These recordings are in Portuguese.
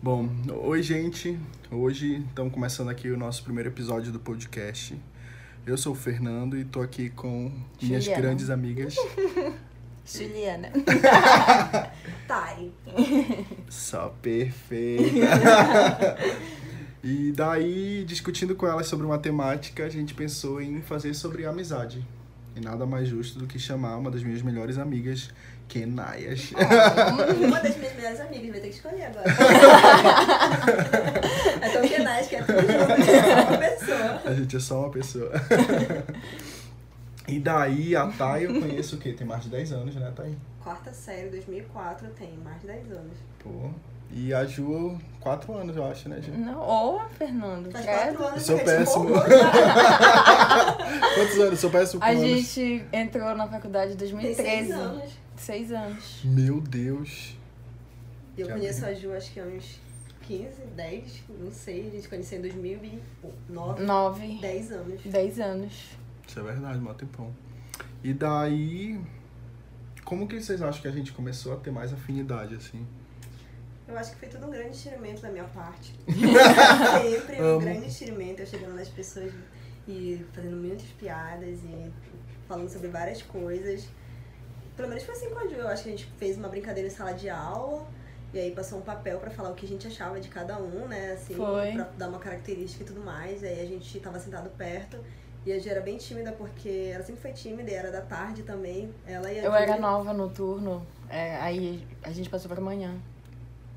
Bom, oi gente. Hoje estamos começando aqui o nosso primeiro episódio do podcast. Eu sou o Fernando e tô aqui com minhas Juliana. grandes amigas. Juliana. Tari. Só perfeita. e daí, discutindo com elas sobre matemática, a gente pensou em fazer sobre amizade. E nada mais justo do que chamar uma das minhas melhores amigas, Kenaias. Uma das minhas melhores amigas, vai ter que escolher agora. é tão penais que é tudo junto, é uma pessoa. A gente é só uma pessoa. e daí, a Thay eu conheço o quê? Tem mais de 10 anos, né, Thay? Quarta série, 2004, eu tenho mais de 10 anos. Pô. E a Ju, 4 anos, eu acho, né, Ju? Não, ô, Fernando. Faz credo. 4 anos Eu sou a péssimo. Quantos anos? Sou péssimo A anos. gente entrou na faculdade em Tem 2013. 6 anos. Seis anos. Meu Deus. Eu Que conheço a Ju acho que há uns 15, 10, não sei. A gente conheceu em 2009, Nove. 10 anos. Dez anos. Isso é verdade, mó tempão. E daí, como que vocês acham que a gente começou a ter mais afinidade, assim? Eu acho que foi tudo um grande estiramento da minha parte. Sempre um Amo. grande estiramento, eu chegando nas pessoas e fazendo muitas piadas e falando sobre várias coisas. Pelo menos foi assim com a Ju. Eu acho que a gente fez uma brincadeira em sala de aula e aí passou um papel pra falar o que a gente achava de cada um, né? Assim, Foi. pra dar uma característica e tudo mais. Aí a gente tava sentado perto. E a Ju era bem tímida porque ela sempre foi tímida e era da tarde também. Ela e a Eu Ju- era nova no turno. é, aí a gente passou pra manhã.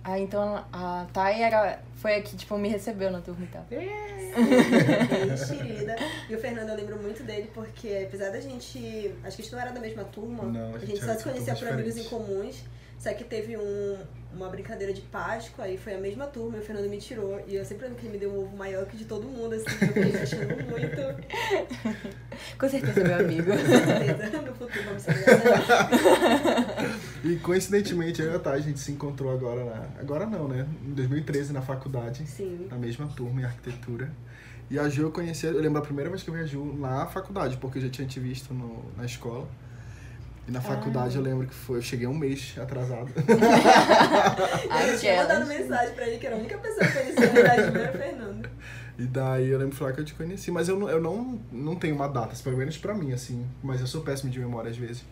Aí então a Thay era, foi a que tipo, me recebeu na turma e tal. enxerida. E o Fernando, eu lembro muito dele porque, apesar da gente. Acho que a gente não era da mesma turma. Não, a a gente gente era só se conhecia por amigos em comuns. Só que teve um, uma brincadeira de Páscoa, aí foi a mesma turma e o Fernando me tirou. E eu sempre lembro que ele me deu um ovo maior que de todo mundo, assim. Eu fiquei achando muito. Com certeza, meu amigo. Com certeza, no futuro vamos ser. E coincidentemente, eu e a Thay, a gente se encontrou agora na... Agora não, né? Em 2013, na faculdade. Sim. Na mesma turma, em arquitetura. E a Ju eu conheci... Eu lembro a primeira vez que eu vi a Ju na faculdade, porque eu já tinha te visto no, na escola. E na faculdade eu lembro que foi... Eu cheguei um mês atrasado. Eu tinha mandado mensagem pra ele que era a única pessoa que conhecia a verdade era o Fernando. E daí eu lembro de falar que eu te conheci, mas eu não, eu não, não tenho uma data, pelo menos pra mim, assim. Mas eu sou péssimo de memória às vezes.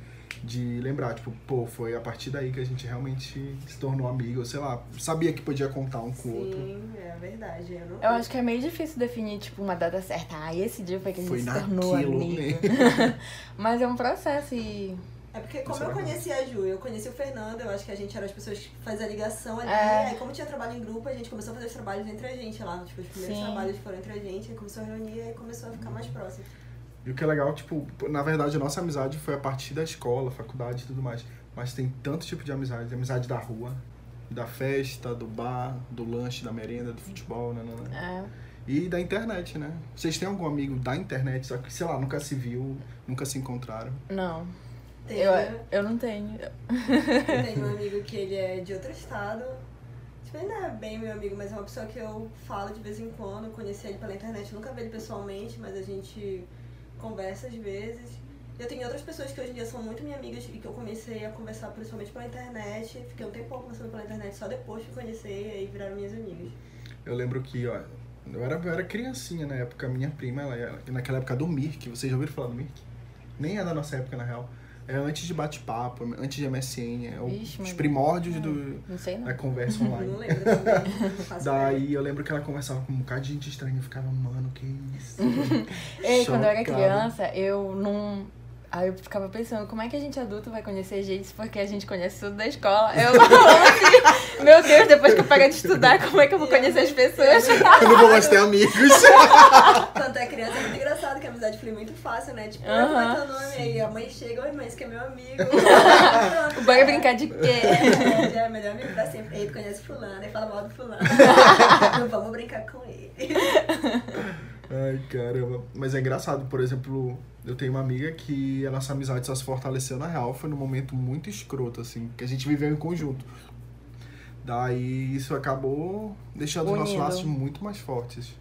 De lembrar, tipo, pô, foi a partir daí que a gente realmente se tornou amigo, ou sei lá, sabia que podia contar um com o outro. Sim, é verdade. Eu, não... Eu acho que é meio difícil definir, tipo, uma data certa. Ah, esse dia foi que a gente Foi se tornou amigo. Mas é um processo e. É porque como eu conheci a Ju, eu conheci o Fernando, eu acho que a gente era as pessoas que faziam a ligação ali. É. Aí como tinha trabalho em grupo, a gente começou a fazer os trabalhos entre a gente lá. Tipo, os primeiros Sim. trabalhos foram entre a gente, aí começou a reunir e começou a ficar mais próximo. E o que é legal, tipo, na verdade a nossa amizade foi a partir da escola, faculdade e tudo mais. Mas tem tanto tipo de amizade, tem amizade da rua, da festa, do bar, do lanche, da merenda, do futebol, né? né, né. É. E da internet, né? Vocês têm algum amigo da internet, só que, sei lá, nunca se viu, nunca se encontraram? Não. Tem, Eu, eu não tenho. eu tenho um amigo que ele é de outro estado. Tipo, ele não é bem meu amigo, mas é uma pessoa que eu falo de vez em quando. Eu conheci ele pela internet, nunca vi ele pessoalmente, mas a gente conversa às vezes. Eu tenho outras pessoas que hoje em dia são muito minhas amigas e que eu comecei a conversar principalmente pela internet. Fiquei um tempo conversando pela internet só depois que conhecer e viraram minhas amigas. Eu lembro que, ó, eu era, eu era criancinha na época, minha prima, ela era naquela época do Mirk, vocês já ouviram falar do Mirk? Nem é da nossa época, na real. É antes de bate-papo, antes de MSN, é o- Vixe, os primórdios É, do, Não sei não. da conversa Não online. lembro. Não faço ideia. Daí eu lembro que ela conversava com um bocado de gente estranha, eu ficava, mano, que isso? Ei, quando eu era criança, eu não. Aí eu ficava pensando, como é que a gente adulto vai conhecer gente porque a gente conhece tudo da escola? Eu assim, meu Deus, depois que eu parar de estudar, como é que eu vou conhecer as pessoas? Eu não vou mais ter amigos. Quando é criança é muito engraçado, que a amizade flui muito fácil, né? Tipo, Aham. como é teu nome? Aí a mãe chega, oi mãe, esse que é meu amigo. Bora brincar de quê? É, já é melhor amigo pra sempre. Aí tu conhece fulano, aí fala mal do fulano. Não vamos brincar com ele. Ai, caramba. Mas é engraçado, por exemplo, eu tenho uma amiga que a nossa amizade só se fortaleceu na real, foi num momento muito escroto, assim, que a gente viveu em conjunto. Daí isso acabou deixando os nossos Unido. laços muito mais fortes.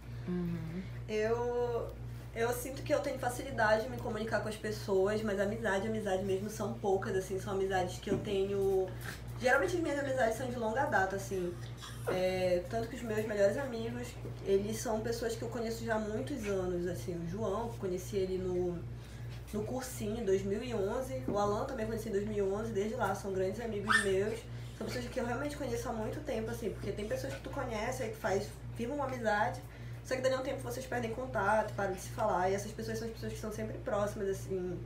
Eu, eu sinto que eu tenho facilidade em me comunicar com as pessoas, mas amizade, amizade mesmo são poucas, assim, são amizades que eu tenho Geralmente as minhas amizades são de longa data, assim. É, tanto que os meus melhores amigos, eles são pessoas que eu conheço já há muitos anos, assim. O João, conheci ele no, no cursinho em 2011. O Alan também conheci em 2011, desde lá, são grandes amigos meus. São pessoas que eu realmente conheço há muito tempo, assim, porque tem pessoas que tu conhece, aí que faz, firma uma amizade, só que dali a um tempo vocês perdem contato, param de se falar, e essas pessoas são as pessoas que são sempre próximas, assim.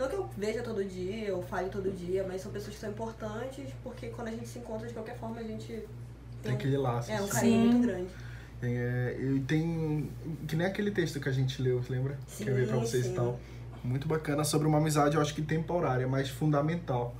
Não que eu veja todo dia, ou fale todo dia, mas são pessoas que são importantes, porque quando a gente se encontra, de qualquer forma, a gente tem aquele laço. É, um carinho Sim. muito grande. É, e tem. Que nem aquele texto que a gente leu, lembra? Sim, que eu vi pra vocês sim. e tal. Muito bacana sobre uma amizade, eu acho que temporária, mas fundamental.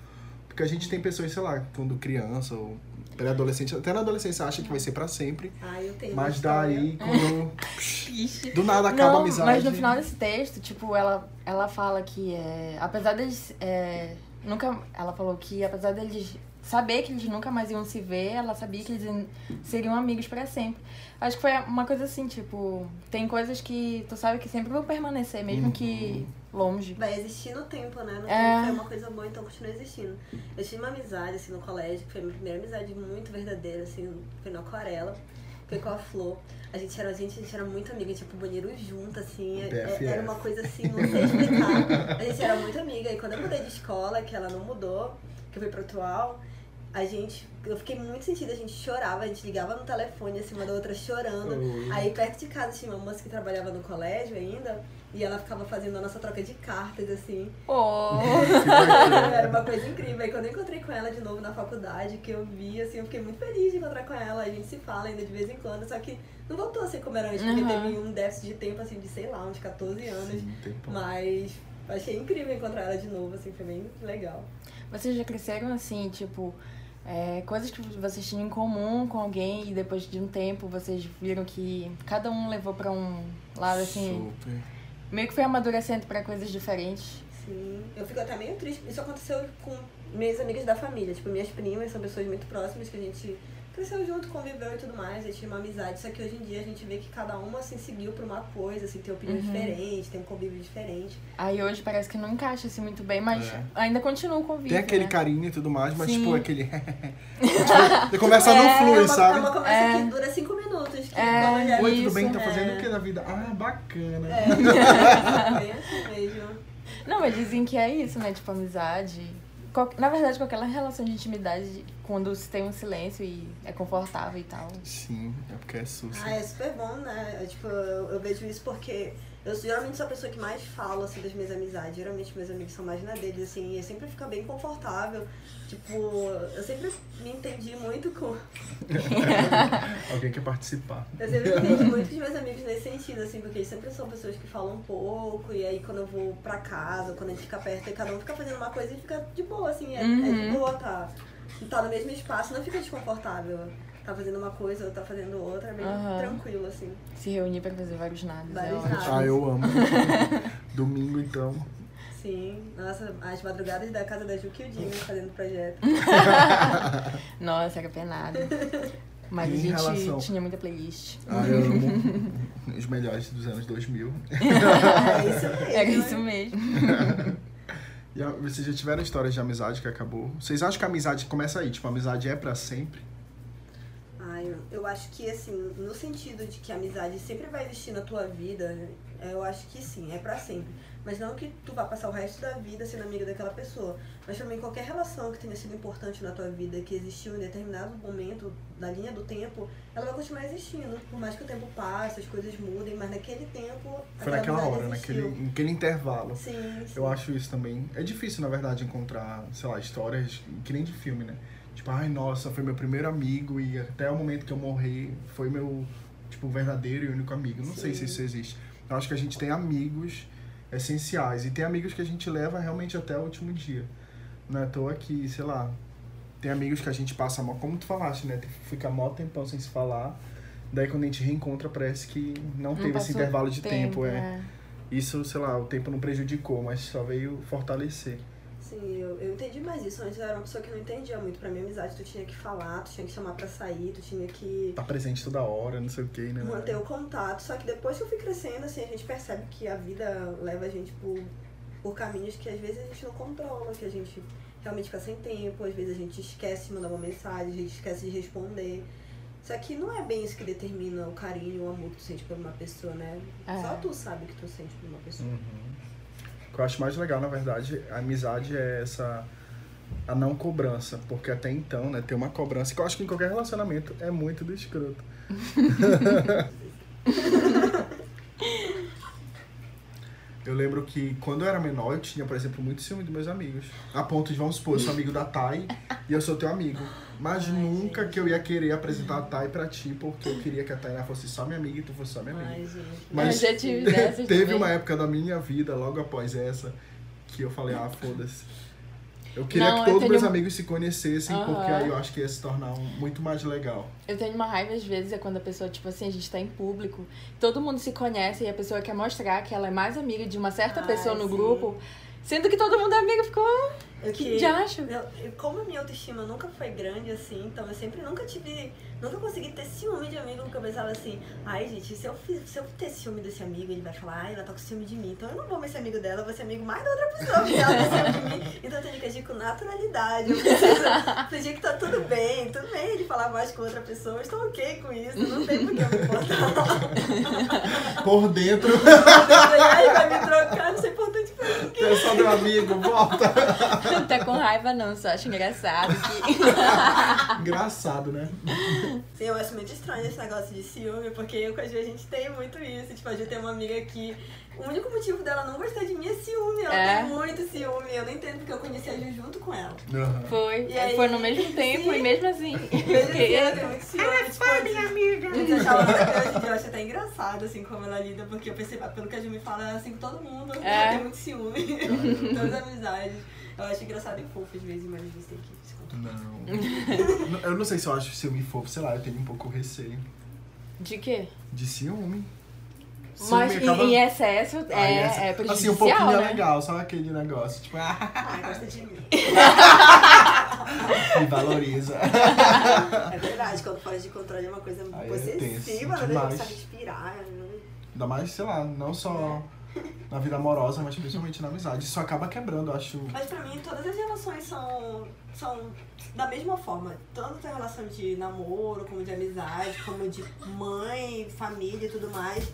Porque a gente tem pessoas, sei lá, quando criança ou pré-adolescente, até na adolescência acha que vai ser pra sempre. Ah, eu tenho Mas daí, quando. Do nada acaba Não, a amizade. Mas no final desse texto, tipo, ela, ela fala que é, apesar deles. É, nunca. Ela falou que apesar deles saber que eles nunca mais iam se ver, ela sabia que eles iam- seriam amigos pra sempre. Acho que foi uma coisa assim, tipo, tem coisas que tu sabe que sempre vão permanecer, mesmo Uhum. que longe. Vai existir no tempo, né? No É. tempo foi uma coisa boa, então continua existindo. Eu tive uma amizade, assim, no colégio, que foi a minha primeira amizade muito verdadeira, assim, foi na aquarela. Foi com a Flor. A gente era, a gente, a gente era muito amiga, a gente ia pro banheiro junto, assim. é- BFF. Era uma coisa assim, não sei explicar. A gente era muito amiga. E quando eu mudei de escola, que ela não mudou, que eu fui pro atual, a gente. Eu fiquei muito sentida, a gente chorava, a gente ligava no telefone, assim, uma da outra chorando. Oi. Aí perto de casa tinha uma moça que trabalhava no colégio ainda, e ela ficava fazendo a nossa troca de cartas, assim. Oh! Era uma coisa incrível. Aí quando eu encontrei com ela de novo na faculdade, que eu vi, assim, eu fiquei muito feliz de encontrar com ela. A gente se fala ainda de vez em quando, só que não voltou a ser como era antes, porque Uhum. teve um déficit de tempo, assim, de sei lá, uns 14 anos. Sim, tempo. Mas achei incrível encontrar ela de novo, assim, foi bem legal. Vocês já cresceram assim, tipo, é, coisas que vocês tinham em comum com alguém e depois de um tempo vocês viram que cada um levou pra um lado assim, Super. meio que foi amadurecendo pra coisas diferentes. Sim, eu fico até meio triste. Isso aconteceu com minhas amigas da família. Tipo, minhas primas são pessoas muito próximas que a gente cresceu junto, conviveu e tudo mais. A gente tinha uma amizade. Só que hoje em dia a gente vê que cada uma, assim, seguiu pra uma coisa, assim, tem opinião Uhum. diferente, tem um convívio diferente. Aí hoje parece que não encaixa assim muito bem, mas É. ainda continua o convívio. Tem aquele né? carinho e tudo mais, mas Sim. tipo, aquele. tipo, conversa não É, flui, é, uma, sabe? é uma conversa É. que dura cinco minutos. Que É, já Oi, tudo isso, bem? Tá é. fazendo o que da vida? Ah, bacana. É, bem assim mesmo. Não, mas dizem que é isso, né? Tipo, amizade. Qual- Na verdade, qualquer relação de intimidade, quando se tem um silêncio e é confortável e tal. Sim, é porque é sussa. Ah, é super bom, né? É, tipo, eu, eu vejo isso porque eu geralmente sou a pessoa que mais falo, assim, das minhas amizades. Geralmente meus amigos são mais na deles, assim, e eu sempre fica bem confortável. Tipo, eu sempre me entendi muito com... Alguém quer participar. Eu sempre me entendi muito com os meus amigos nesse sentido, assim, porque eles sempre são pessoas que falam um pouco, e aí quando eu vou pra casa, quando a gente fica perto, aí cada um fica fazendo uma coisa e fica de boa, assim, é, é de Uhum. boa, tá, tá no mesmo espaço, não fica desconfortável. Tá fazendo uma coisa, ou tá fazendo outra, é bem Aham. tranquilo, assim. Se reunir pra fazer vários nadas. é Vários ótimo. nadas. Ah, eu amo. Domingo, então. Sim, nossa, as madrugadas da casa da Ju que o Dinho fazendo projeto. Nossa, era penado. Mas Em a gente relação- tinha muita playlist. Ah, eu amo. Os melhores dos anos 2000. é isso mesmo. Era isso mesmo. E vocês já tiveram histórias de amizade que acabou? Vocês acham que a amizade começa aí? Tipo, a amizade é pra sempre? Eu acho que, assim, no sentido de que a amizade sempre vai existir na tua vida, eu acho que sim, é pra sempre. Mas não que tu vá passar o resto da vida sendo amiga daquela pessoa. Mas também qualquer relação que tenha sido importante na tua vida, que existiu em determinado momento da linha do tempo, ela vai continuar existindo. Por mais que o tempo passe, as coisas mudem, mas naquele tempo. Foi aquela naquela hora, existiu. naquele, naquele intervalo. Sim, sim. Eu acho isso também. É difícil, na verdade, encontrar, sei lá, histórias que nem de filme, né? Tipo, ai, nossa, foi meu primeiro amigo e até o momento que eu morri foi meu, tipo, verdadeiro e único amigo. Não sei se Sim. isso existe. Eu acho que a gente tem amigos essenciais e tem amigos que a gente leva realmente até o último dia. Não é à toa que, sei lá, tem amigos que a gente passa mal, como tu falaste, né? Fica mó tempão sem se falar. Daí quando a gente reencontra, parece que não, Não teve esse intervalo de tempo, é. é. Isso, sei lá, o tempo não prejudicou, mas só veio fortalecer. Sim, eu, eu entendi mais isso. Antes eu era uma pessoa que não entendia muito. Pra minha amizade, tu tinha que falar, tu tinha que chamar pra sair, tu tinha que Tá presente toda hora, não sei o que, né? manter o contato. Só que depois que eu fui crescendo, assim, a gente percebe que a vida leva a gente por, por caminhos que às vezes a gente não controla, que a gente realmente fica sem tempo, às vezes a gente esquece de mandar uma mensagem, a gente esquece de responder. Só que não é bem isso que determina o carinho, o amor que tu sente por uma pessoa, né? É. Só tu sabe o que tu sente por uma pessoa. Uhum. Eu acho mais legal, na verdade, a amizade é essa a não cobrança, porque até então, né, ter uma cobrança, que eu acho que em qualquer relacionamento é muito do escroto. Eu lembro que quando eu era menor, eu tinha, por exemplo, muito ciúme dos meus amigos. A ponto de, vamos supor, eu sou amigo da Thay e eu sou teu amigo. Mas Ai, nunca gente. que eu ia querer apresentar a Thay pra ti, porque eu queria que a Tainá fosse só minha amiga e tu fosse só minha amiga. Ai. Mas Eu já tive dessas teve também. uma época da minha vida, logo após essa, que eu falei, ah, foda-se. Eu queria Não, que todos tenho- meus amigos se conhecessem, Aham. porque aí eu acho que ia se tornar um- muito mais legal. Eu tenho uma raiva às vezes é quando a pessoa, tipo assim, a gente tá em público, todo mundo se conhece e a pessoa quer mostrar que ela é mais amiga de uma certa Ai, pessoa no sim. grupo, sendo que todo mundo é amigo, ficou. Eu Que eu- como a minha autoestima nunca foi grande assim, então eu sempre nunca tive. Nunca consegui ter ciúme de amigo, porque eu pensava assim, ai gente, se eu, fiz, se eu ter ciúme desse amigo, ele vai falar, ai, ela tá com ciúme de mim, então eu não vou mais ser amigo dela, eu vou ser amigo mais da outra pessoa, porque ela tem ciúme de mim. Então eu tenho que agir com naturalidade, eu preciso fingir que tá tudo bem, tudo bem ele falar mais com outra pessoa, eu estou ok com isso, não tem por que eu me importar. Por dentro, Aí vai me trocar, não sei. É só meu amigo, volta. Não tá com raiva, não, só acho engraçado que. Engraçado, né? Sim, eu acho muito estranho esse negócio de ciúme, porque eu com a Ju a gente tem muito isso. Tipo, a Ju tem uma amiga que o único motivo dela não gostar de mim é ciúme. Ela É? tem muito ciúme. Eu não entendo porque eu conheci a Ju junto com ela. Aham. Foi. E aí? Foi no mesmo tempo Sim. e mesmo assim. Mesmo assim, ela tem muito ciúme. Ela é tipo, minha amiga. A gente achava até hoje em dia, eu acho até engraçado, assim, como ela lida, porque eu percebo, pelo que a Ju me fala, ela é assim com todo mundo. É. Ela tem muito ciúme. Todas as amizades. Eu acho engraçado e fofo às vezes, mas às vezes tem que se controlar. Não. eu não sei se eu acho ciúme fofo, sei lá, eu tenho um pouco receio De quê? de ciúme. Mas em, acaba- em excesso é, Aí, essa- é Assim, prejudicial, um pouquinho né? é legal, só aquele negócio, tipo, ah, Ai, gosta de mim. me valoriza. É verdade, quando foge de controle é uma coisa Aí é possessiva, tenso não deixa demais. você respirar. Não... Ainda mais, sei lá, não só na vida amorosa, mas principalmente na amizade. Isso acaba quebrando, eu acho. Mas pra mim, todas as relações são, são da mesma forma. Tanto a relação de namoro, como de amizade, como de mãe, família e tudo mais,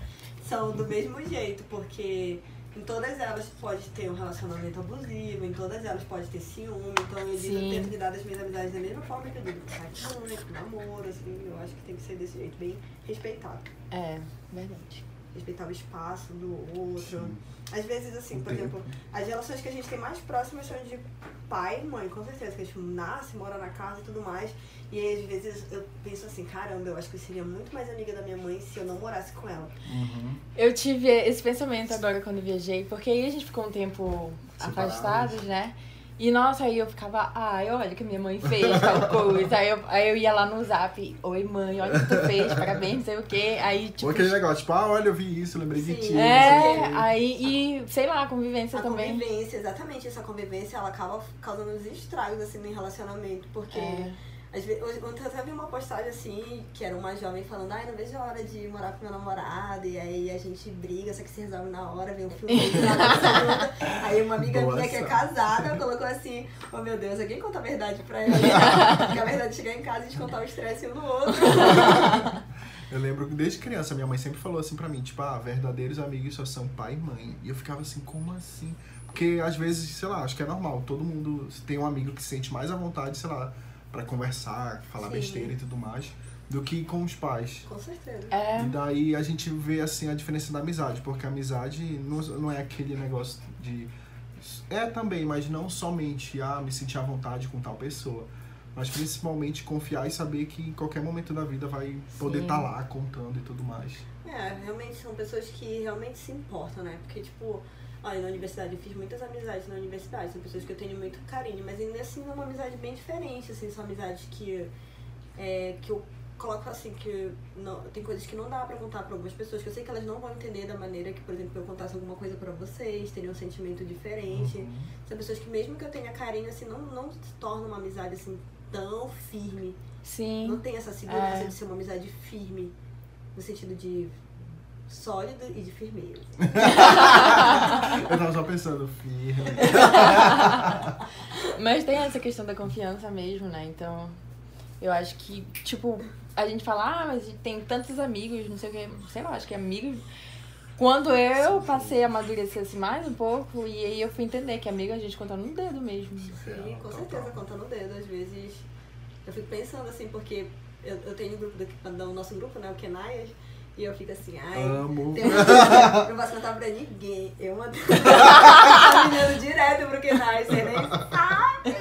são do mesmo jeito, porque em todas elas pode ter um relacionamento abusivo, em todas elas pode ter ciúme, então eu lido, tento lidar das minhas amizades da mesma forma que eu lido com com namoro, assim, eu acho que tem que ser desse jeito, bem respeitado. É, verdade. Respeitar o espaço do outro. Sim. Às vezes, assim, O por tempo. exemplo, as relações que a gente tem mais próximas são de pai e mãe, com certeza, que a gente nasce, mora na casa e tudo mais. E aí, às vezes, eu penso assim, caramba, eu acho que eu seria muito mais amiga da minha mãe se eu não morasse com ela. Uhum. Eu tive esse pensamento agora quando viajei, porque aí a gente ficou um tempo Separados. afastados, né? E nossa, aí eu ficava, ai, olha o que minha mãe fez, tal coisa. Aí eu, aí eu ia lá no zap, oi mãe, olha o que tu fez, parabéns, não sei o quê. Aí, Ou tipo. aquele negócio, tipo, ah, olha, eu vi isso, lembrei de Sim. ti. não sei o É, quê. aí, e sei lá, a convivência a também. convivência, exatamente, essa convivência, ela acaba causando uns estragos, assim, no relacionamento, porque... É. Às vezes, ontem eu até vi uma postagem assim, que era uma jovem falando, ai, não vejo a hora de morar com meu namorado, e aí a gente briga, só que se resolve na hora, vê um filme, junta. Aí uma amiga Boa minha que é casada colocou assim, oh meu Deus, alguém conta a verdade pra ela. Porque a verdade é chegar em casa e descontar o estresse um no outro. Eu lembro que desde criança minha mãe sempre falou assim pra mim, tipo, ah, verdadeiros amigos só são pai e mãe. E eu ficava assim, como assim? Porque às vezes, sei lá, acho que é normal, todo mundo tem um amigo que se sente mais à vontade, sei lá, pra conversar, falar Sim. besteira e tudo mais, do que com os pais. Com certeza. É, E daí a gente vê assim a diferença da amizade, porque a amizade não, não é aquele negócio de. É também, mas não somente ah, me sentir à vontade com tal pessoa. Mas principalmente confiar e saber que em qualquer momento da vida vai poder estar lá contando e tudo mais. É, realmente são pessoas que realmente se importam, né? Porque, tipo, olha, na universidade eu fiz muitas amizades na universidade, são pessoas que eu tenho muito carinho, mas ainda assim é uma amizade bem diferente, assim, são amizades que, é, que eu coloco assim, que não, tem coisas que não dá pra contar pra algumas pessoas, que eu sei que elas não vão entender da maneira que, por exemplo, eu contasse alguma coisa pra vocês, teriam um sentimento diferente. Uhum. São pessoas que mesmo que eu tenha carinho, assim, não, não se torna uma amizade, assim, tão firme. Não sim. tem essa segurança É. de ser uma amizade firme, no sentido de sólido e de firmeza. Eu tava só pensando, firme. Mas tem essa questão da confiança mesmo, né? Então, eu acho que, tipo, a gente fala, ah, mas tem tantos amigos, não sei o que, sei lá, acho que amigos. Quando eu passei a amadurecer assim, mais um pouco, e aí eu fui entender que amigo a gente conta no dedo mesmo. Sim, com certeza, conta no dedo. Às vezes eu fico pensando assim, porque eu, eu tenho o grupo do, do nosso grupo, né, o Kenaias, e eu fico assim, ai, Amo. tem uma não posso contar pra ninguém. Eu mandei caminhando direto pro Kenaias, você nem sabe.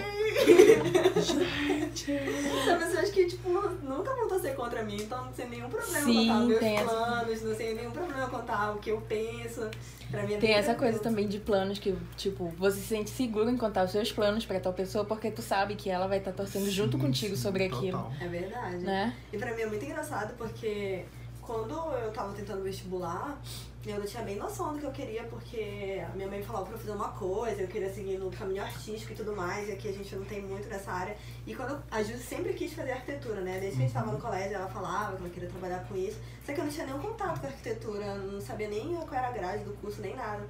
São pessoas que, tipo, nunca vão torcer contra mim, então não tem nenhum problema Sim, contar meus essa- planos, não tem nenhum problema contar o que eu penso. Pra mim é Tem essa coisa também de planos que, tipo, você se sente seguro em contar os seus planos pra tal pessoa porque tu sabe que ela vai estar torcendo junto Sim, contigo sim, sobre total. aquilo, É verdade. né? E pra mim é muito engraçado porque quando eu tava tentando vestibular, eu não tinha bem noção do que eu queria, porque a minha mãe falava pra eu fazer uma coisa, eu queria seguir no caminho artístico e tudo mais, e aqui a gente não tem muito nessa área. E quando eu- a Ju sempre quis fazer arquitetura, né? Desde que a gente tava no colégio, ela falava que ela queria trabalhar com isso. Só que eu não tinha nenhum contato com arquitetura, não sabia nem qual era a grade do curso, nem nada.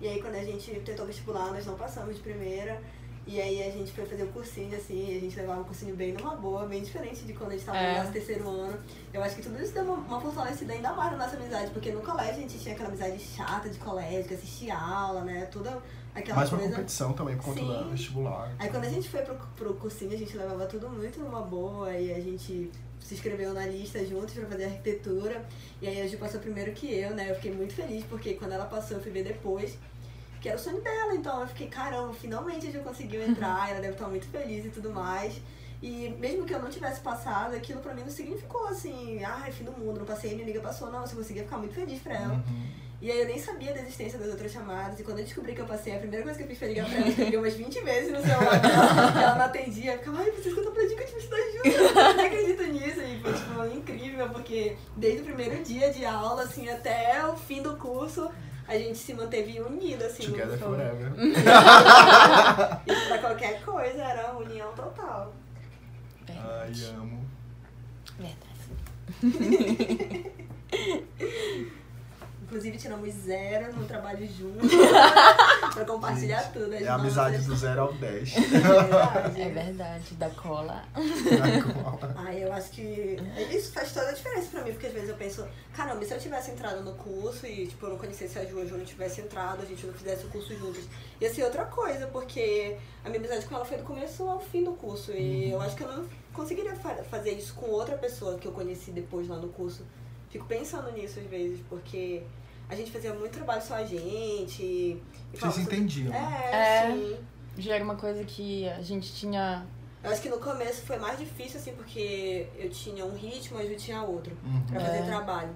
E aí quando a gente tentou vestibular, nós não passamos de primeira. E aí a gente foi fazer o cursinho, assim, a gente levava o cursinho bem numa boa, bem diferente de quando a gente tava É. no nosso terceiro ano. Eu acho que tudo isso deu uma, uma fortalecida ainda mais na nossa amizade, porque no colégio a gente tinha aquela amizade chata de colégio, que assistia aula, né? Toda aquela Mais uma coisa. competição também por conta Sim. da vestibular. Aí quando a gente foi pro, pro cursinho, a gente levava tudo muito numa boa e a gente se inscreveu na lista juntos pra fazer arquitetura. E aí a Ju passou primeiro que eu, né? Eu fiquei muito feliz porque quando ela passou eu fui ver depois. Que era o sonho dela, então eu fiquei, caramba, finalmente a Ju conseguiu entrar, ela deve estar muito feliz e tudo mais. E mesmo que eu não tivesse passado, aquilo pra mim não significou assim, ai, fim do mundo, não passei, minha amiga passou, não, eu conseguia ficar muito feliz pra ela. Uhum. E aí eu nem sabia da existência das outras chamadas. E quando eu descobri que eu passei, a primeira coisa que eu fiz foi ligar pra ela. Eu liguei umas 20 vezes no celular dela. ela não atendia. Eu ficava, ai, preciso que eu tô pra dica de estudar junto. Eu não acredito nisso. E foi, tipo, incrível, porque desde o primeiro dia de aula, assim, até o fim do curso, a gente se manteve unido, assim. Together forever. E pra qualquer coisa era união total. Ai, amo. Verdade. Inclusive, tiramos zero no trabalho junto. pra compartilhar Gente, tudo. as É a amizade do zero ao 10. É verdade. É verdade, da cola. Ai, eu acho que isso faz toda a diferença pra mim, porque às vezes eu penso, caramba, se eu tivesse entrado no curso e, tipo, eu não conhecesse a Ju, a Ju não tivesse entrado, a gente não fizesse o curso juntas, ia ser outra coisa, porque a minha amizade com ela foi do começo ao fim do curso, e eu acho que eu não conseguiria fa- fazer isso com outra pessoa que eu conheci depois lá no curso. Fico pensando nisso às vezes, porque a gente fazia muito trabalho só a gente. E Vocês se entendiam. É, É. sim. Já era uma coisa que a gente tinha. Eu acho que no começo foi mais difícil, assim, porque eu tinha um ritmo, a Ju tinha outro, Uhum. pra fazer É. trabalho.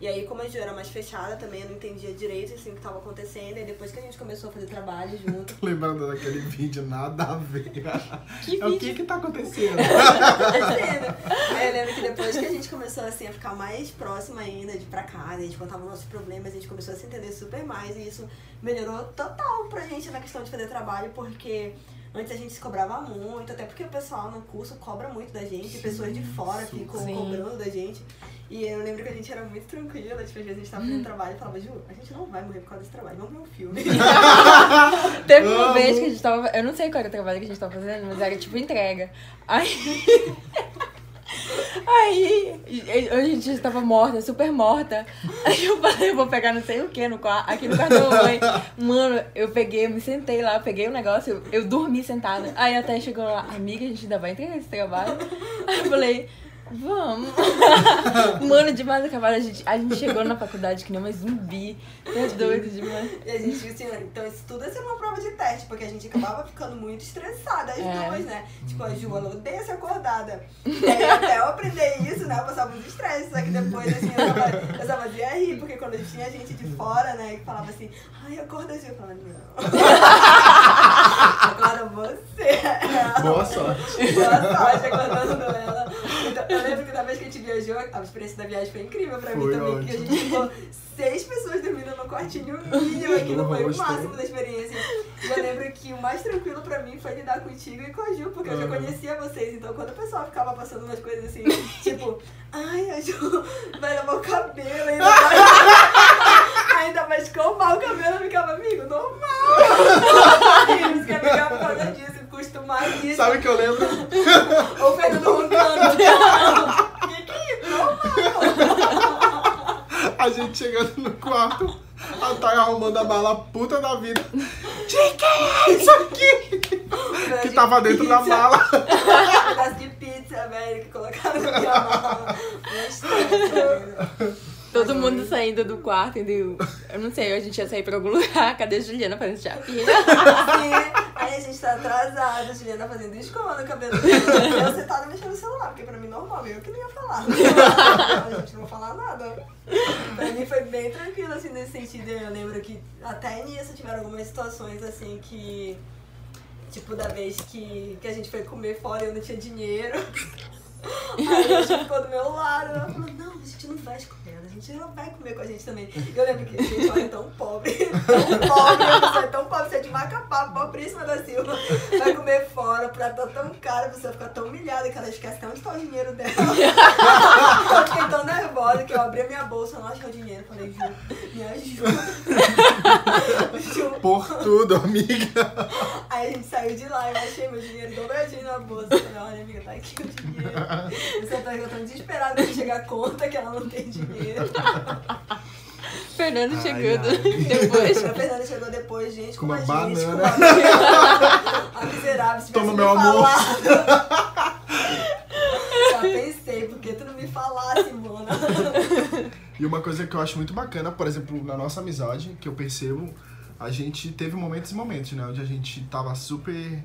E aí, como a Ju era mais fechada também, eu não entendia direito, assim, o que tava acontecendo. E depois que a gente começou a fazer trabalho junto, Lembrando daquele vídeo, nada a ver. Que É o vídeo? que que tá acontecendo? acontecendo. Aí eu lembro que depois que a gente começou, assim, a ficar mais próxima ainda, de pra casa, a gente contava nossos problemas, a gente começou a se entender super mais. E isso melhorou total pra gente na questão de fazer trabalho, porque... Antes a gente se cobrava muito, até porque o pessoal no curso cobra muito da gente, Sim, pessoas de fora sim. ficam Sim. cobrando da gente. E eu lembro que a gente era muito tranquila, tipo, às vezes a gente tava fazendo trabalho e falava, Ju, a gente não vai morrer por causa desse trabalho, vamos ver um filme. Teve uma vez que a gente tava. Eu não sei qual era o trabalho que a gente tava fazendo, mas era tipo entrega. Aí. Aí, a gente estava morta, super morta. Aí eu falei, eu vou pegar não sei o que no quarto, aqui no quarto da mamãe. Mano, eu peguei, eu me sentei lá, peguei o negócio, eu, eu dormi sentada. Aí até chegou lá, amiga, a gente ainda vai entregar esse trabalho. Aí eu falei, vamos. Mano, demais a cavalo, a gente, a gente chegou na faculdade que nem uma zumbi. Tá doido demais. E a gente, assim, então isso tudo ia ser uma prova de teste, porque a gente acabava ficando muito estressada, as É. duas, né? Tipo, a Ju, ela odeia ser acordada. E aí, até eu aprender isso, né, eu passava uns estresses, só que depois, assim, eu só, eu só fazia rir, porque quando tinha gente de fora, né, que falava assim, ai, acorda, Ju, eu falava, não. Agora você. Boa sorte. Boa sorte acordando ela. Então, eu lembro que da vez que a gente viajou, a experiência da viagem foi incrível pra mim Foi também, que a gente ficou seis pessoas dormindo no quartinho mínimo, aquilo foi o máximo da experiência. E eu lembro que o mais tranquilo pra mim foi lidar contigo e com a Ju, porque eu já conhecia vocês, então quando o pessoal ficava passando umas coisas assim, tipo, ai, a Ju vai lavar o cabelo, ainda vai, ainda vai escovar o cabelo, eu ficava, amigo, normal. Eles que amigar por causa disso, custo Sabe o que eu lembro? Ou o Fernando roncando. que que é isso? A gente chegando no quarto, a Thay arrumando a mala puta da vida. De que é isso aqui? Que tava dentro da mala. Um pedaço de pizza, velho, que colocaram na minha mala. Todo mundo saindo do quarto, indo. Eu não sei, a gente ia sair pra algum lugar. Cadê a Juliana fazendo chapinha? Sim, aí a gente tá atrasado, a Juliana fazendo escova no cabelo dela. E eu sentada mexendo no celular, porque pra mim normal, eu que não ia falar. A gente não vai falar nada. Pra mim foi bem tranquilo, assim, nesse sentido. Eu lembro que até nisso tiveram algumas situações, assim, que... Tipo, da vez que, que a gente foi comer fora e eu não tinha dinheiro. Aí a gente ficou do meu lado. Ela falou, não, a gente não vai escolher ela, a gente ela vai comer com a gente também. E eu lembro que a gente olha tão pobre, tão pobre, pessoa é tão pobre, você é de Macapá, pobríssima da Silva. Vai comer fora, o prato tá tão caro, a pessoa fica tão humilhada que ela esquece até onde tá o dinheiro dela. eu fiquei tão nervosa que eu abri a minha bolsa, não achei o dinheiro. Falei, Ju, me ajuda. Ju. Por tudo, amiga. Aí a gente saiu de lá e eu achei meu dinheiro dobradinho na bolsa. Falei, olha, amiga, tá aqui o dinheiro. Você tá tão desesperada pra chegar a conta que ela não tem dinheiro. Fernando Ai, chegando ai. depois. A Fernanda chegou depois, gente, Com com uma a gente, banana. com uma A miserável, se Toma me meu amor. falado. Já pensei, por que tu não me falasse, mona? E uma coisa que eu acho muito bacana, por exemplo, na nossa amizade, que eu percebo, a gente teve momentos e momentos, né? Onde a gente tava super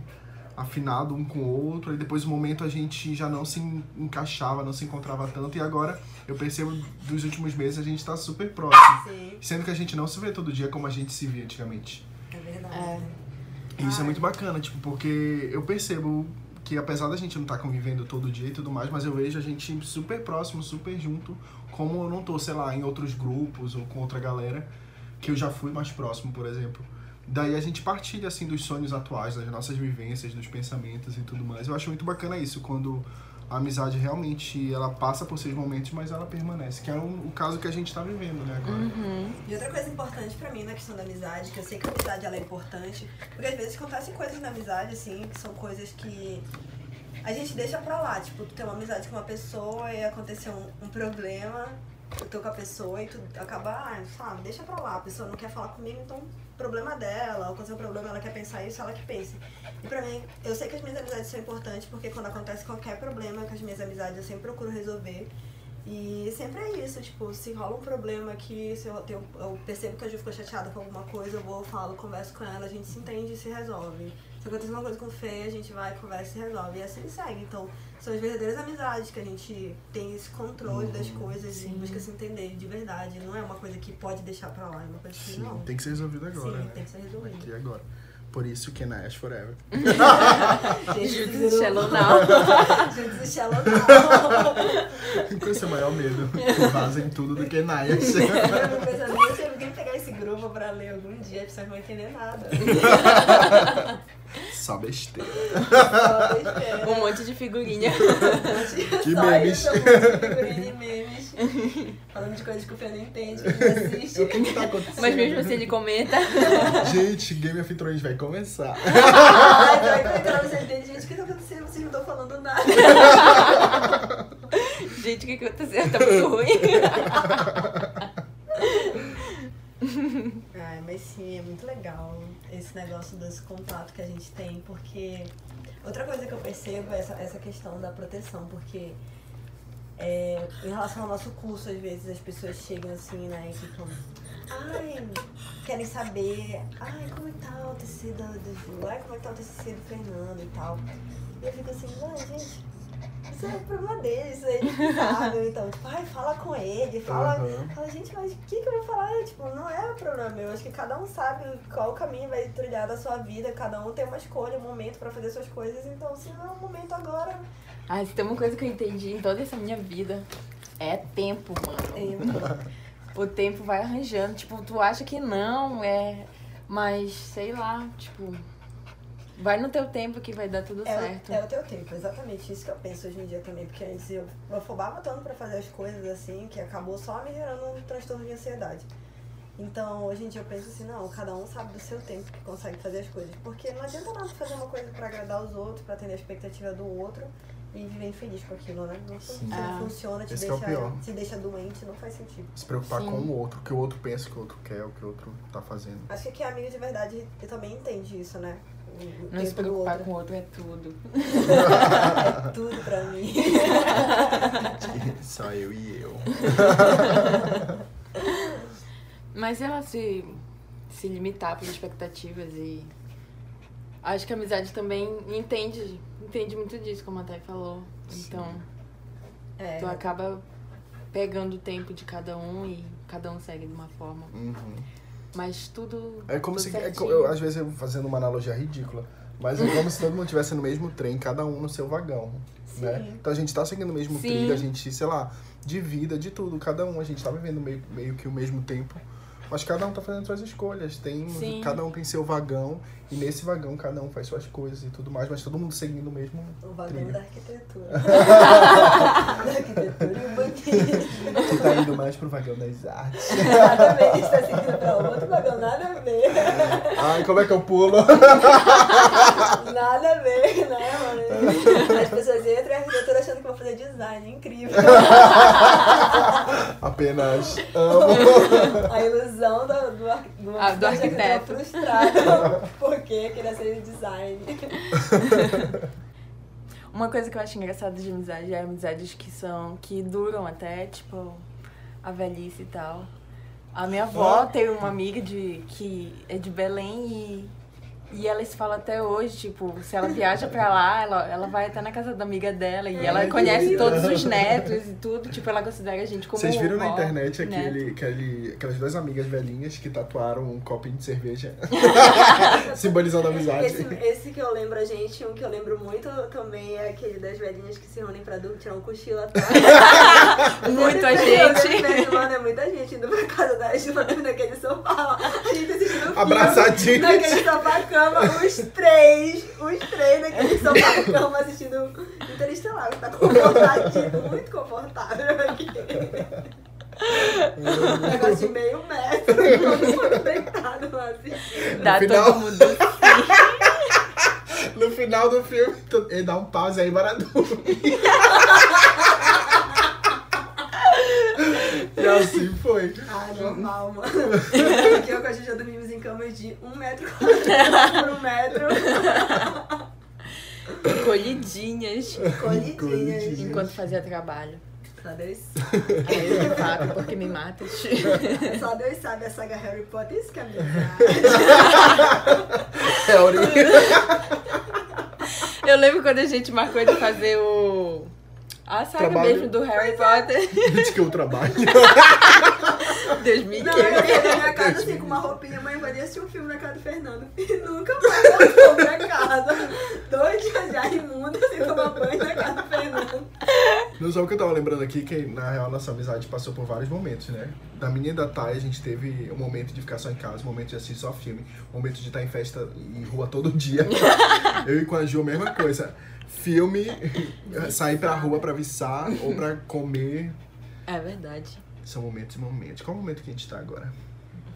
afinado um com o outro, e depois um momento a gente já não se en- encaixava, não se encontrava tanto, e agora eu percebo dos últimos meses a gente tá super próximo. Sim, Sendo que a gente não se vê todo dia como a gente se via antigamente. é verdade. É. E isso é muito bacana, tipo, porque eu percebo que apesar da gente não estar convivendo todo dia e tudo mais, mas eu vejo a gente super próximo, super junto, como eu não tô, sei lá, em outros grupos ou com outra galera, que eu já fui mais próximo, por exemplo. Daí a gente partilha, assim, dos sonhos atuais, das nossas vivências, dos pensamentos e tudo mais. Eu acho muito bacana isso, quando a amizade realmente, ela passa por seus momentos, mas ela permanece, que é um- o caso que a gente tá vivendo, né, agora. Uhum. E outra coisa importante pra mim na questão da amizade, que eu sei que a amizade ela é importante, porque às vezes acontecem coisas na amizade, assim, que são coisas que a gente deixa pra lá. Tipo, tu tem uma amizade com uma pessoa e aconteceu um, um problema, eu tô com a pessoa e tu acaba, ah, sabe, deixa pra lá, a pessoa não quer falar comigo, então problema dela, aconteceu um problema, ela quer pensar isso, ela que pense. E pra mim, eu sei que as minhas amizades são importantes, porque quando acontece qualquer problema com as minhas amizades, eu sempre procuro resolver. E sempre é isso, tipo, se rola um problema aqui, se eu, tenho- eu percebo que a Ju ficou chateada com alguma coisa, eu vou, falo, converso com ela, a gente se entende e se resolve. Se acontecer uma coisa com o Fê, a gente vai, conversa e se resolve. E assim segue. Então, são as verdadeiras amizades que a gente tem esse controle das coisas e Sim. busca se entender de verdade. Não é uma coisa que pode deixar pra lá, é uma coisa que Sim, não. tem que ser resolvido agora, Sim, né? tem que ser resolvido. Aqui e agora. Por isso que Forever. Gente, Juntos virou- e Shallow Now. E Shallow Now. Qual é o seu maior medo? Que vazem tudo do que Nash. Eu fico pensando, se alguém pegar esse grupo pra ler algum dia, a pessoa não vai entender nada. Só besteira. Só besteira. Um monte de figurinha. Que Só memes. isso, um monte de figurinha e memes. Falando de coisas que o Fê não entende, que não assiste. O que que tá acontecendo? Mas mesmo assim ele comenta. Gente, Game of Thrones vai começar. Ai, vai comentar pra vocês dele, gente, o que tá acontecendo? Vocês não estão falando nada. Gente, o que que aconteceu? Tá muito ruim. Ai, mas sim, é muito legal esse negócio desse contato que a gente tem, porque outra coisa que eu percebo é essa, essa questão da proteção, porque é, em relação ao nosso curso, às vezes as pessoas chegam assim, né, e ficam, ai, querem saber, ai, como é que tá o TCC da, da Ju, ai, como é que tá o TCC do Fernando e tal. E eu fico assim, ai, gente, isso é problema dele, isso aí ele sabe, então, tipo, ai, fala com ele, fala, Aham. Fala, gente, mas o que, que eu vou falar? Tipo, não é problema meu. Acho que cada um sabe qual caminho vai trilhar da sua vida. Cada um tem uma escolha, um momento pra fazer suas coisas. Então, se não é o momento agora, Ai, se tem uma coisa que eu entendi em toda essa minha vida, é tempo, mano. é, O tempo vai arranjando. Tipo, tu acha que não, é. Mas, sei lá, tipo. Vai no teu tempo que vai dar tudo é, certo. é o teu tempo. Exatamente isso que eu penso hoje em dia também. Porque antes eu afobava tanto pra fazer as coisas assim, que acabou só me gerando um transtorno de ansiedade. Então, hoje em dia eu penso assim, não, cada um sabe do seu tempo que consegue fazer as coisas. Porque não adianta nada fazer uma coisa pra agradar os outros, pra atender a expectativa do outro e viver infeliz com aquilo, né? Não, se não Ah, funciona, te esse é deixa, pior. te deixa doente, não faz sentido. Se preocupar Sim. com o outro, o que o outro pensa, o que o outro quer, o que o outro tá fazendo. Acho que quem é amigo de verdade também entende isso, né? O Não se preocupar com o outro é tudo. É tudo pra mim. Só eu e eu. Mas ela se, se limitar por expectativas e. Acho que a amizade também entende, entende muito disso, como a Thay falou. Então, É, tu acaba pegando o tempo de cada um e cada um segue de uma forma. Uhum. Mas tudo. É como tudo se. é eu, às vezes eu fazendo uma analogia ridícula. Mas é como se todo mundo estivesse no mesmo trem, cada um no seu vagão. Né? Sim. Então a gente tá seguindo o mesmo Sim. trilho, a gente, sei lá, de vida, de tudo, cada um, a gente tá vivendo meio, meio que o mesmo tempo. Mas cada um tá fazendo suas escolhas. Tem, Sim. cada um tem seu vagão, e nesse vagão cada um faz suas coisas e tudo mais, mas todo mundo seguindo o mesmo O vagão trilho. da arquitetura. da arquitetura e urbanismo. Você tá indo mais pro vagão das artes. Nada a ver, a gente tá seguindo pra outro vagão, nada a ver. Ai, como é que eu pulo? Nada a ver, né, mano? As pessoas entram e a arquitetura que fazer design, incrível. Apenas amo. A ilusão do, do, ar- do, Ah, do arquiteto. frustrado porque queria ser design. Uma coisa que eu acho engraçada de amizade é amizades que são. que duram até, tipo, a velhice e tal. A minha avó Ah. tem uma amiga de, que é de Belém e. E ela se fala até hoje, tipo, se ela viaja pra lá, ela, ela vai até na casa da amiga dela e ela conhece todos os netos e tudo, tipo, ela considera a gente como Vocês viram na internet aquele, aquele, aquelas duas amigas velhinhas que tatuaram um copinho de cerveja simbolizando a amizade? Esse, esse que eu lembro, a gente, um que eu lembro muito também é aquele das velhinhas que se reúnem pra dormir, tirar um cochilo atrás. Muita Eu gente. Mano, é muita gente indo pra casa da Ju, dormir naquele sofá. A gente assistindo filme, Abraçadinhos. Naquele sofá-cama, os três, os três naquele sofá-cama assistindo Interestelar. Tá confortável, muito confortável aqui. Um negócio de meio metro, todo mundo deitado lá assistindo. Dá No final- todo mundo. No final do filme, tu- ele dá um pause aí para dormir. E assim foi. Ah, normal, mano. Porque eu com a gente já dormimos em camas de um metro por um metro. Colhidinhas. Colhidinhas. Colhidinhas. Enquanto fazia trabalho. Só Deus, Aí eu falo, porque me matas. só Deus sabe a saga Harry Potter, isso que é amizade. É. Eu lembro quando a gente marcou de fazer o. A saga Trabalho. mesmo do Harry Potter. Diz que eu trabalho. Deus me Não, eu ia na minha casa assim com uma roupinha, mãe, vai assistir um filme na casa do Fernando. E nunca mais voltou pra casa. Dois dias já imundo sem tomar banho na casa do Fernando. Não só o que eu tava lembrando aqui, que na real nossa amizade passou por vários momentos, né? Da minha e da Thay, a gente teve um momento de ficar só em casa, um momento de assistir só filme, um momento de estar em festa em rua todo dia. eu e com a Ju, a mesma coisa. Filme, sair pra rua pra viçar ou pra comer. É verdade. São momentos e momentos. Qual o momento que a gente tá agora?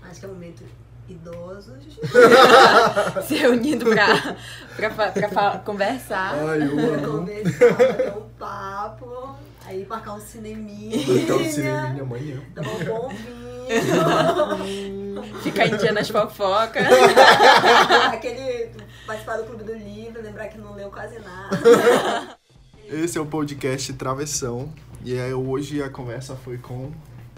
Acho que é o momento idosos. Se reunindo pra, pra, pra fa- conversar. Ai, eu Pra amo. conversar, bater um papo. Aí marcar um cineminha. Botar o cineminha amanhã. Tomar um bom vinho. Ficar em dia nas fofocas. Aquele. Participar do clube do livro, lembrar que não leu quase nada. Esse é o podcast Travessão. E aí hoje a conversa foi com.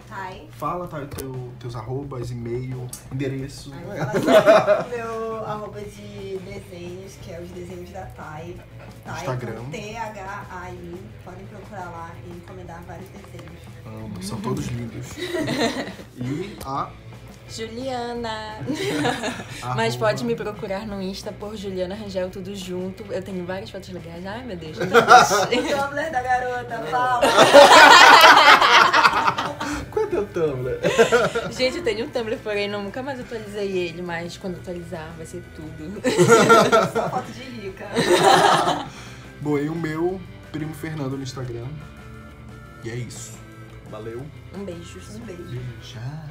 Thay. Fala, tá, teu, teus arrobas, e-mail, endereço. Falo assim, meu arroba de desenhos, que é os desenhos da Thay. Thay Instagram. T-H-A-I. Podem procurar lá e encomendar vários desenhos. Amo, são todos lindos. E a. Juliana. Mas pode me procurar no Insta por Juliana Rangel, tudo junto. Eu tenho várias fotos legais. Ai, meu Deus. Tumblr da garota, fala. Qual é teu Tumblr? Gente, eu tenho um Tumblr, porém nunca mais atualizei ele, mas quando atualizar vai ser tudo. Só foto de rica. Bom, e o meu primo Fernando no Instagram. E é isso. Valeu. Um beijo. Um beijo. Já.